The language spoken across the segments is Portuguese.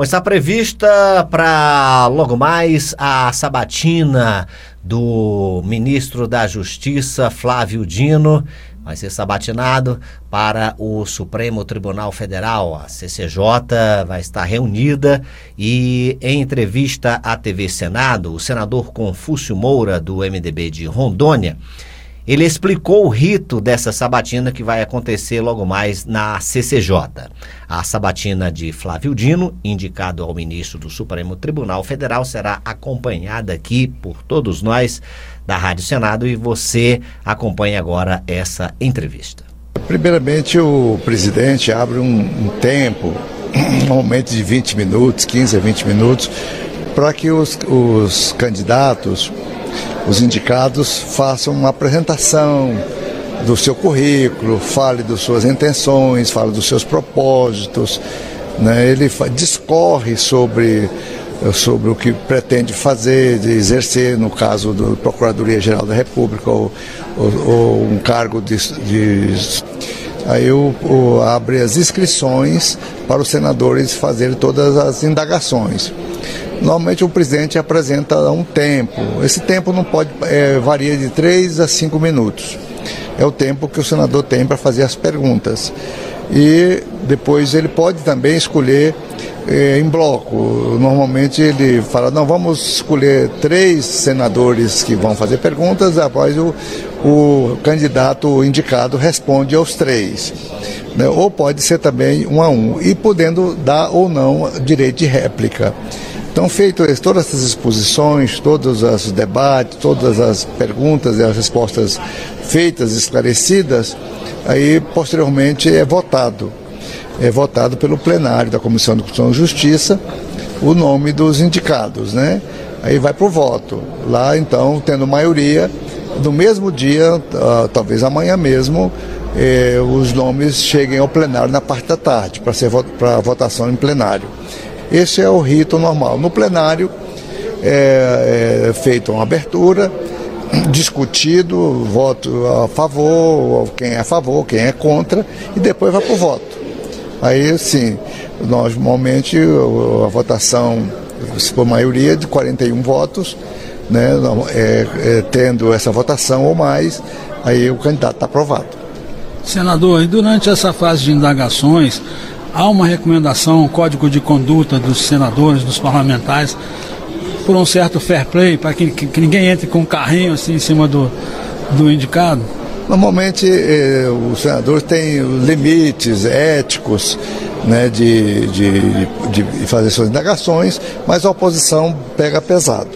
Bom, está prevista para logo mais a sabatina do ministro da Justiça, Flávio Dino. Vai ser sabatinado para o Supremo Tribunal Federal. A CCJ vai estar reunida e, em entrevista à TV Senado, o senador Confúcio Moura, do MDB de Rondônia, ele explicou o rito dessa sabatina que vai acontecer logo mais na CCJ. A sabatina de Flávio Dino, indicado ao ministro do Supremo Tribunal Federal, será acompanhada aqui por todos nós da Rádio Senado e você acompanha agora essa entrevista. Primeiramente, o presidente abre um, um tempo, normalmente de 20 minutos, 15 a 20 minutos, para que os, os candidatos os indicados façam uma apresentação do seu currículo, fale das suas intenções, fale dos seus propósitos, né? ele discorre sobre, sobre o que pretende fazer, de exercer, no caso da Procuradoria-Geral da República, ou, ou, ou, um cargo de. de aí o, o, abre as inscrições para os senadores fazerem todas as indagações. Normalmente o presidente apresenta um tempo. Esse tempo não pode é, varia de 3 a 5 minutos. É o tempo que o senador tem para fazer as perguntas. E depois ele pode também escolher é, em bloco. Normalmente ele fala, não, vamos escolher três senadores que vão fazer perguntas, após o, o candidato indicado responde aos três. Né? Ou pode ser também um a um, e podendo dar ou não direito de réplica. Então, feitas todas essas exposições, todos os debates, todas as perguntas e as respostas feitas, esclarecidas, aí posteriormente é votado. É votado pelo plenário da Comissão de Constituição e Justiça o nome dos indicados, né? Aí vai para o voto. Lá, então, tendo maioria, no mesmo dia, uh, talvez amanhã mesmo, eh, os nomes cheguem ao plenário na parte da tarde, para para votação em plenário. Esse é o rito normal. No plenário é, é feita uma abertura, discutido, voto a favor, quem é a favor, quem é contra, e depois vai para o voto. Aí, sim, normalmente a votação, for maioria, de 41 votos, né, é, é, tendo essa votação ou mais, aí o candidato está aprovado. Senador, e durante essa fase de indagações, há uma recomendação, um código de conduta dos senadores, dos parlamentares, por um certo fair play, para que, que, que, ninguém entre com um carrinho assim em cima do, do indicado? Normalmente eh, os senadores têm limites éticos né, de, de, de, fazer suas indagações, mas a oposição pega pesado.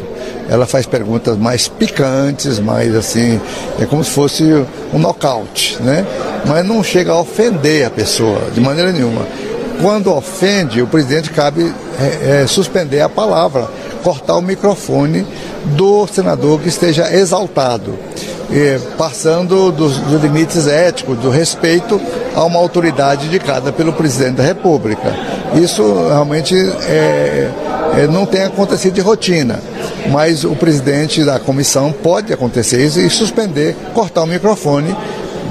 Ela faz perguntas mais picantes, mais assim, é como se fosse um nocaute, né? Mas não chega a ofender a pessoa de maneira nenhuma. Quando ofende, o presidente cabe é, é, suspender a palavra, cortar o microfone do senador que esteja exaltado, e, passando dos, dos limites éticos, do respeito a uma autoridade indicada pelo presidente da República. Isso realmente é, é, não tem acontecido de rotina, mas o presidente da comissão pode acontecer isso e suspender, cortar o microfone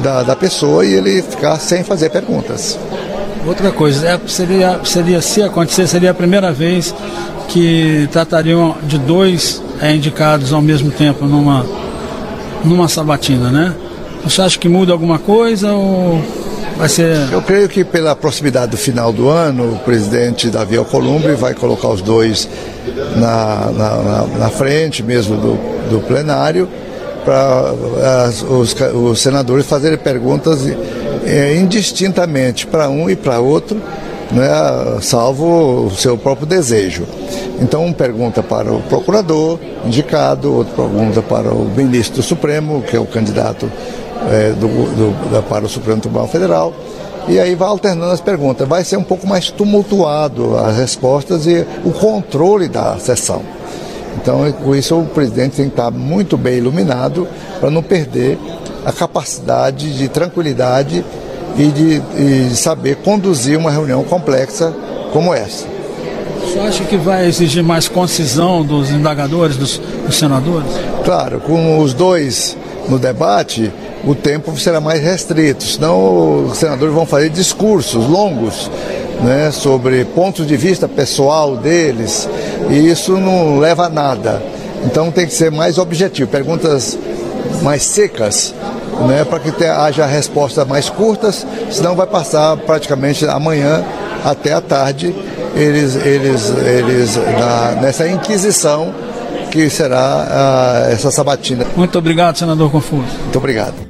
da, da pessoa e ele ficar sem fazer perguntas. Outra coisa, é, seria, seria, se acontecer, seria a primeira vez que tratariam de dois é, indicados ao mesmo tempo numa, numa sabatina, né? Você acha que muda alguma coisa ou vai ser. Eu creio que pela proximidade do final do ano, o presidente Davi Alcolumbre vai colocar os dois na, na, na frente mesmo do, do plenário para os, os senadores fazerem perguntas é, indistintamente para um e para outro, né, salvo o seu próprio desejo. Então, um pergunta para o procurador indicado, outro pergunta para o ministro do Supremo, que é o candidato é, do, do, para o Supremo Tribunal Federal, e aí vai alternando as perguntas. Vai ser um pouco mais tumultuado as respostas e o controle da sessão. Então, com isso, o presidente tem que estar muito bem iluminado para não perder a capacidade de tranquilidade e de, e de saber conduzir uma reunião complexa como essa. Você acha que vai exigir mais concisão dos indagadores, dos, dos senadores? Claro, com os dois no debate, o tempo será mais restrito, senão os senadores vão fazer discursos longos né, sobre pontos de vista pessoal deles, e isso não leva a nada. Então tem que ser mais objetivo, perguntas mais secas, né, para que te, haja respostas mais curtas, senão vai passar praticamente amanhã até a tarde eles, eles, eles na, nessa inquisição que será uh, essa sabatina. Muito obrigado, senador Confuso. Muito obrigado.